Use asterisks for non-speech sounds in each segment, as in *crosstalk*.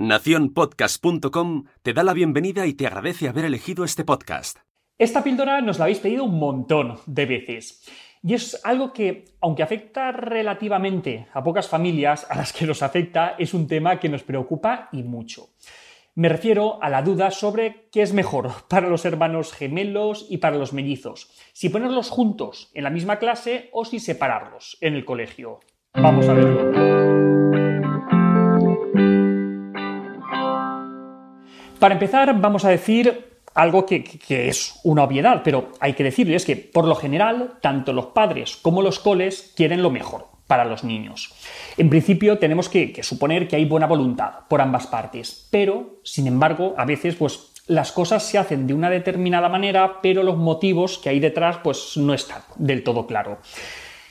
Naciónpodcast.com te da la bienvenida y te agradece haber elegido este podcast. Esta píldora nos la habéis pedido un montón de veces. Y es algo que, aunque afecta relativamente a pocas familias, a las que nos afecta, es un tema que nos preocupa y mucho. Me refiero a la duda sobre qué es mejor *laughs* para los hermanos gemelos y para los mellizos, si ponerlos juntos en la misma clase o si separarlos en el colegio. Vamos a verlo. Para empezar, vamos a decir algo que, es una obviedad, pero hay que decirlo, es que por lo general, tanto los padres como los coles quieren lo mejor para los niños. En principio tenemos que, que, suponer que hay buena voluntad por ambas partes, pero, sin embargo, a veces pues las cosas se hacen de una determinada manera, pero los motivos que hay detrás pues no están del todo claro.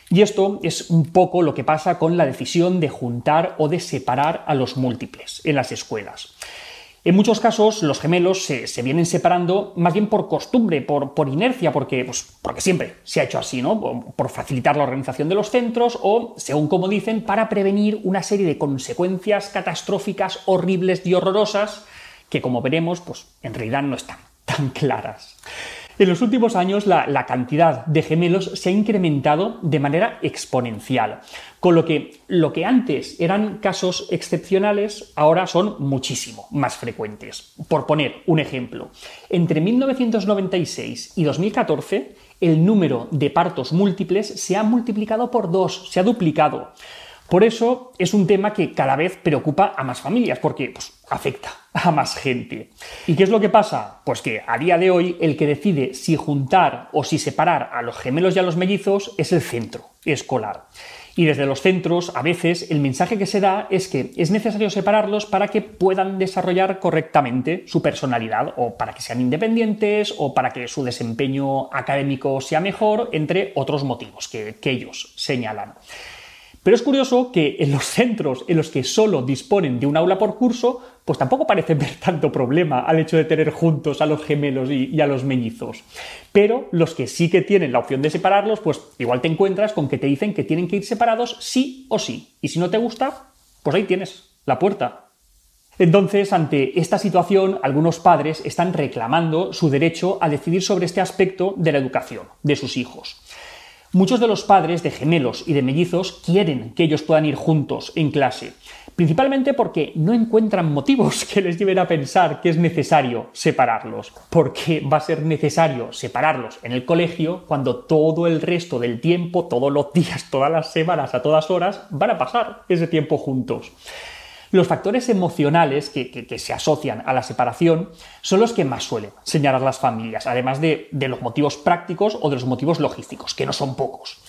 Y esto es un poco lo que pasa con la decisión de juntar o de separar a los múltiples en las escuelas. En muchos casos los gemelos se, vienen separando más bien por costumbre, por, por inercia, porque, pues, porque siempre se ha hecho así, ¿no? Por, facilitar la organización de los centros o, según como dicen, para prevenir una serie de consecuencias catastróficas, horribles y horrorosas que, como veremos, pues en realidad no están tan claras. En los últimos años la, cantidad de gemelos se ha incrementado de manera exponencial, con lo que lo que antes eran casos excepcionales ahora son muchísimo más frecuentes. Por poner un ejemplo, entre 1996 y 2014 el número de partos múltiples se ha multiplicado por dos, se ha duplicado. Por eso es un tema que cada vez preocupa a más familias, porque pues, afecta *laughs* a más gente. ¿Y qué es lo que pasa? Pues que a día de hoy el que decide si juntar o si separar a los gemelos y a los mellizos es el centro escolar. Y desde los centros, a veces, el mensaje que se da es que es necesario separarlos para que puedan desarrollar correctamente su personalidad, o para que sean independientes, o para que su desempeño académico sea mejor, entre otros motivos que, que ellos señalan. Pero es curioso que en los centros en los que solo disponen de un aula por curso, pues tampoco parece ver tanto problema al hecho de tener juntos a los gemelos y, a los mellizos. Pero los que sí que tienen la opción de separarlos, pues igual te encuentras con que te dicen que tienen que ir separados sí o sí. Y si no te gusta, pues ahí tienes la puerta. Entonces, ante esta situación, algunos padres están reclamando su derecho a decidir sobre este aspecto de la educación de sus hijos. Muchos de los padres de gemelos y de mellizos quieren que ellos puedan ir juntos en clase, principalmente porque no encuentran motivos *laughs* que les lleven a pensar que es necesario separarlos, porque va a ser necesario separarlos en el colegio cuando todo el resto del tiempo, todos los días, todas las semanas, a todas horas, van a pasar ese tiempo juntos. Los factores emocionales que, se asocian a la separación son los que más suelen señalar las familias, además de, los motivos prácticos o de los motivos logísticos, que no son pocos.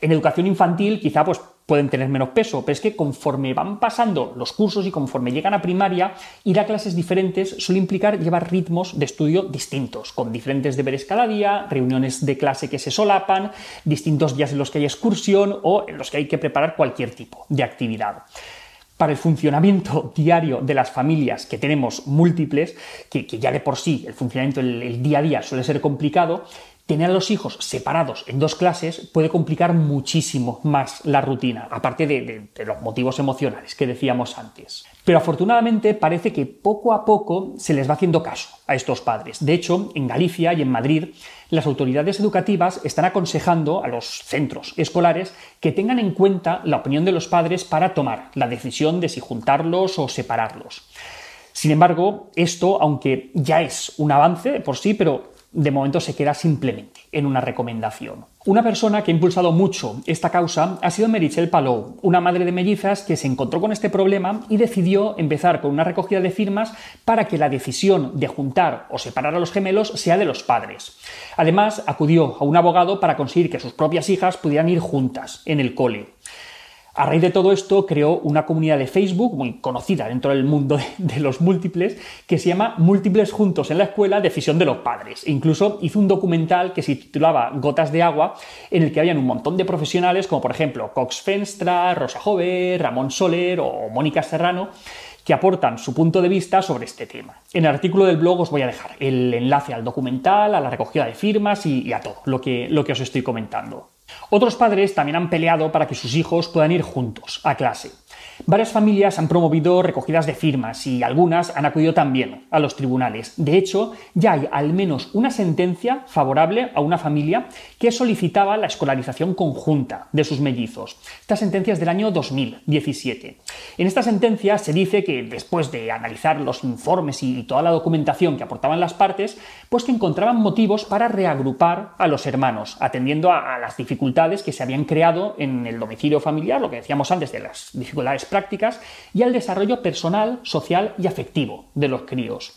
En educación infantil quizá pues, pueden tener menos peso, pero es que conforme van pasando los cursos y conforme llegan a primaria, ir a clases diferentes suele implicar llevar ritmos de estudio distintos, con diferentes deberes cada día, reuniones de clase que se solapan, distintos días en los que hay excursión o en los que hay que preparar cualquier tipo de actividad para el funcionamiento *laughs* diario de las familias que tenemos múltiples, que, ya de por sí el funcionamiento, el, día a día suele ser complicado, tener a los hijos separados en dos clases puede complicar muchísimo más la rutina, aparte de, los motivos emocionales que decíamos antes. Pero afortunadamente parece que poco a poco se les va haciendo caso a estos padres. De hecho, en Galicia y en Madrid, las autoridades educativas están aconsejando a los centros escolares que tengan en cuenta la opinión de los padres para tomar la decisión de si juntarlos o separarlos. Sin embargo, esto, aunque ya es un avance por sí, pero de momento se queda simplemente en una recomendación. Una persona que ha impulsado mucho esta causa ha sido Merichel Palou, una madre de mellizas que se encontró con este problema y decidió empezar con una recogida de firmas para que la decisión de juntar o separar a los gemelos sea de los padres. Además, acudió a un abogado para conseguir que sus propias hijas pudieran ir juntas en el cole. A raíz de todo esto creó una comunidad de Facebook muy conocida dentro del mundo de, los múltiples que se llama Múltiples Juntos en la Escuela, Decisión de los Padres. E incluso hizo un documental que se titulaba Gotas de Agua, en el que habían un montón de profesionales como por ejemplo Cox Fenstra, Rosa Jover, Ramón Soler o Mónica Serrano que aportan su punto de vista sobre este tema. En el artículo del blog os voy a dejar el enlace al documental, a la recogida de firmas y, a todo lo que, lo que os estoy comentando. Otros padres también han peleado para que sus hijos puedan ir juntos a clase. Varias familias han promovido recogidas de firmas y algunas han acudido también a los tribunales. De hecho, ya hay al menos una sentencia favorable a una familia que solicitaba la escolarización conjunta de sus mellizos. Esta sentencia es del año 2017. En esta sentencia se dice que después de analizar los informes y toda la documentación que aportaban las partes, pues que encontraban motivos para reagrupar a los hermanos, atendiendo a, las dificultades que se habían creado en el domicilio familiar, lo que decíamos antes de las dificultades prácticas y al desarrollo personal, social y afectivo de los críos.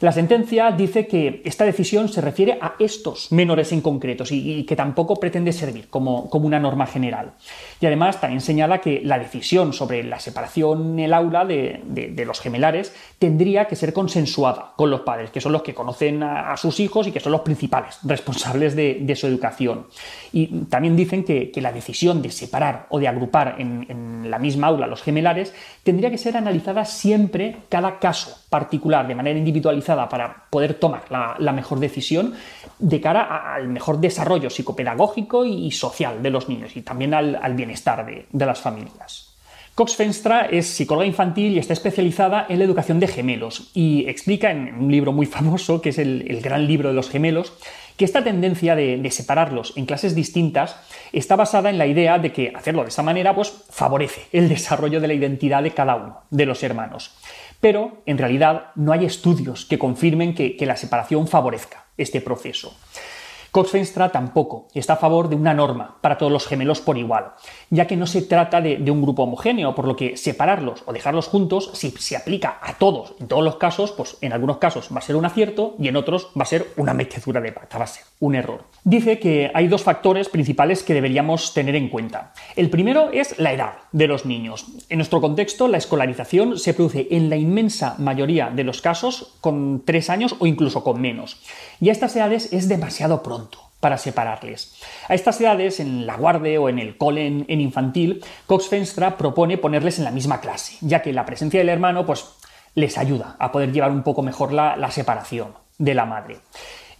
La sentencia dice que esta decisión se refiere a estos menores en concretos y, que tampoco pretende servir como, una norma general. Y además también señala que la decisión sobre la separación en el aula de, los gemelares tendría que ser consensuada con los padres, que son los que conocen a, sus hijos y que son los principales responsables de, su educación. Y también dicen que, la decisión de separar o de agrupar en, en la misma aula los gemelares tendría que ser analizada siempre cada caso particular, de manera individualizada, para poder tomar la, mejor decisión de cara al mejor desarrollo psicopedagógico y social de los niños y también al, bienestar de, las familias. Cox Fenstra es psicóloga infantil y está especializada en la educación de gemelos y explica en un libro muy famoso, que es el, gran libro de los gemelos, que esta tendencia de, separarlos en clases distintas está basada en la idea de que hacerlo de esa manera pues, favorece el desarrollo de la identidad de cada uno de los hermanos pero en realidad no hay estudios que confirmen que, la separación favorezca este proceso. Cox Fenstra tampoco está a favor de una norma para todos los gemelos por igual, ya que no se trata de, un grupo homogéneo, por lo que separarlos o dejarlos juntos, si se aplica a todos en todos los casos, pues en algunos casos va a ser un acierto y en otros va a ser una metedura de pata, va un error. Dice que hay dos factores principales que deberíamos tener en cuenta. El primero es la edad de los niños. En nuestro contexto, la escolarización se produce en la inmensa mayoría de los casos con tres años o incluso con menos. Y a estas edades es demasiado pronto para separarles. A estas edades, en la guardia o en el cole en, infantil, Cox Fenstra propone ponerles en la misma clase, ya que la presencia del hermano pues, les ayuda a poder llevar un poco mejor la separación de la madre.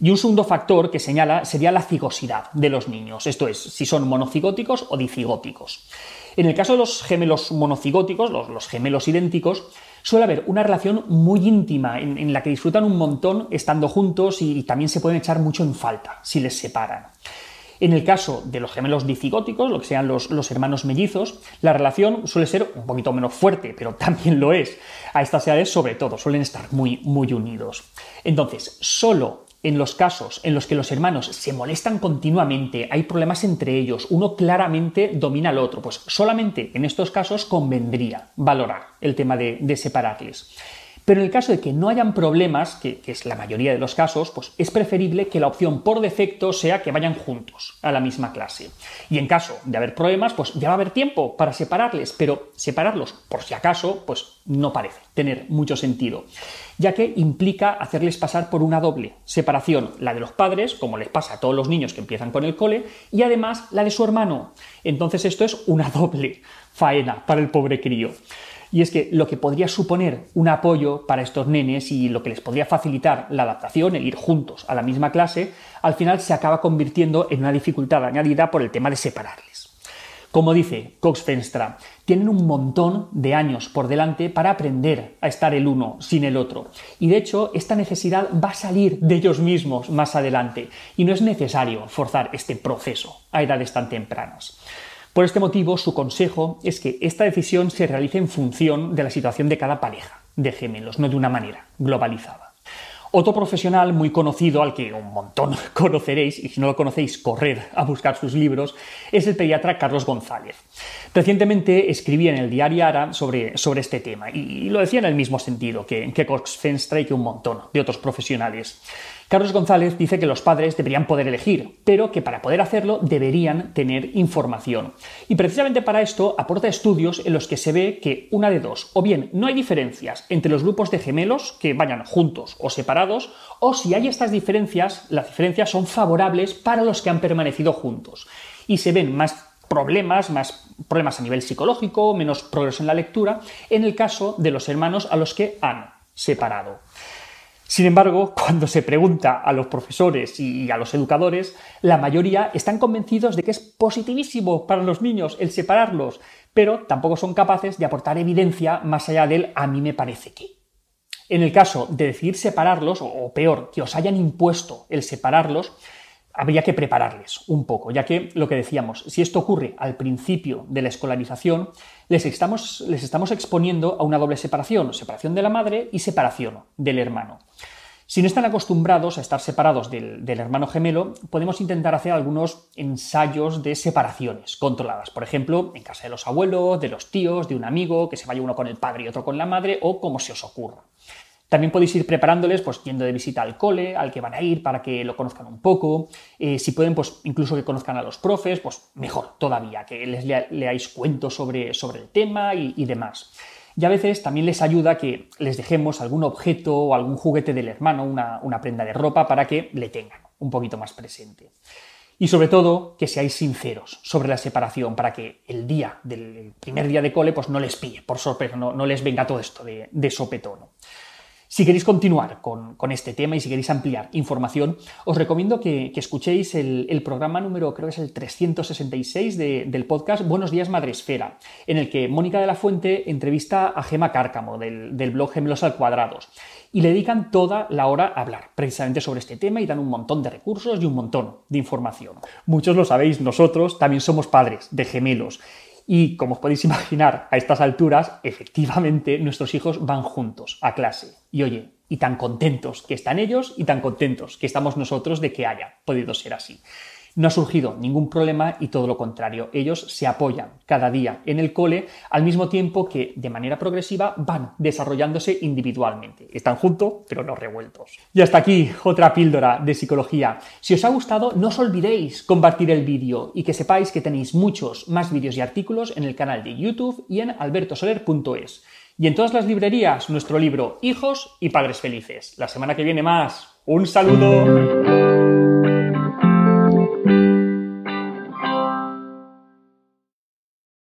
Y un segundo factor que señala sería la cigosidad de los niños, esto es, si son monocigóticos o dicigóticos. En el caso de los gemelos monocigóticos, los, gemelos idénticos, suele haber una relación muy íntima en, la que disfrutan un montón estando juntos y, también se pueden echar mucho en falta si les separan. En el caso de los gemelos dicigóticos, lo que sean los, los, hermanos mellizos, la relación suele ser un poquito menos fuerte, pero *laughs* también lo es. A estas edades, sobre todo, suelen estar muy, muy unidos. Entonces, solo en los casos en los que los hermanos se molestan continuamente, hay problemas entre ellos, uno claramente domina al otro, pues solamente en estos casos convendría valorar el tema de, separarles. Pero en el caso de que no hayan problemas, que, es la mayoría de los casos, pues es preferible que la opción por defecto sea que vayan juntos a la misma clase. Y en caso de haber problemas, pues ya va a haber tiempo para separarles, pero separarlos por si acaso, pues no parece tener mucho sentido, ya que implica hacerles pasar por una doble separación, la de los padres, como les pasa a todos los niños que empiezan con el cole, y además la de su hermano. Entonces esto es una *laughs* doble faena para el pobre crío. Y es que lo que podría suponer un apoyo para estos nenes y lo que les podría facilitar la adaptación, el ir juntos a la misma clase, al final se acaba convirtiendo en una dificultad añadida por el tema de separarles. Como dice Cox Fenstra, tienen un montón de años por delante para aprender a estar el uno sin el otro. Y de hecho, esta necesidad va a salir de ellos mismos más adelante. Y no es necesario forzar este proceso a edades tan tempranas. Por este motivo, su consejo es que esta decisión se realice en función de la situación de cada pareja de gemelos, no de una manera globalizada. Otro profesional muy conocido, al que un montón *laughs* conoceréis, y si no lo conocéis, correr a buscar sus libros, es el pediatra Carlos González. Recientemente escribí en el diario Ara sobre, sobre este tema, y, lo decía en el mismo sentido que, que Cox Fenstra y que un montón de otros profesionales. Carlos González dice que los padres deberían poder elegir, pero que para poder hacerlo deberían tener información. Y precisamente para esto aporta estudios en los que se ve que una de dos, o bien no hay diferencias entre los grupos de gemelos que vayan juntos o separados, o si hay estas diferencias, las diferencias son favorables para los que han permanecido juntos. Y se ven más problemas, más problemas a nivel psicológico, menos progreso en la lectura, en el caso de los hermanos a los que han separado. Sin embargo, cuando se pregunta a los profesores y a los educadores, la mayoría están convencidos de que es positivísimo para los niños el separarlos, pero tampoco son capaces de aportar evidencia más allá del a mí me parece que. En el caso de decidir separarlos, o peor, que os hayan impuesto el separarlos, habría que prepararles un poco, ya que lo que decíamos, si esto ocurre al principio de la escolarización, les estamos, les estamos exponiendo a una doble separación, separación de la madre y separación del hermano. Si no están acostumbrados a estar separados del, hermano gemelo, podemos intentar hacer algunos ensayos de separaciones controladas. Por ejemplo, en casa de los abuelos, de los tíos, de un amigo, que se vaya uno con el padre y otro con la madre, o como se os ocurra. También podéis ir preparándoles, pues yendo de visita al cole, al que van a ir, para que lo conozcan un poco. Eh, si pueden, pues incluso que conozcan a los profes, pues mejor todavía, que les leáis cuentos sobre, sobre el tema y demás. Y a veces también les ayuda que les dejemos algún objeto o algún juguete del hermano, una, prenda de ropa, para que le tengan un poquito más presente. Y sobre todo, que seáis sinceros sobre la separación, para que el día del primer día de cole pues no les pille por sorpresa, no, les venga todo esto de, de sopetón. Si queréis continuar con, este tema y si queréis ampliar información, os recomiendo que, escuchéis el, programa número, creo que es el 366 del podcast Buenos días Madresfera, en el que Mónica de la Fuente entrevista a Gema Cárcamo del, del blog Gemelos al Cuadrados y le dedican toda la hora a hablar precisamente sobre este tema y dan un montón de recursos y un montón de información. Muchos lo sabéis, nosotros también somos padres de gemelos y como os podéis imaginar, a estas alturas, efectivamente, nuestros hijos van juntos a clase. Y oye, y tan contentos que están ellos y tan contentos que estamos nosotros de que haya podido ser así. No ha surgido ningún problema y todo lo contrario, ellos se apoyan cada día en el cole al mismo tiempo que de manera progresiva van desarrollándose individualmente. Están juntos, pero no revueltos. Y hasta aquí otra píldora de psicología. Si os ha gustado, no os olvidéis compartir el vídeo y que sepáis que tenéis muchos más vídeos y artículos en el canal de YouTube y en albertosoler.es. Y en todas las librerías, nuestro libro Hijos y Padres Felices. La semana que viene más. Un saludo.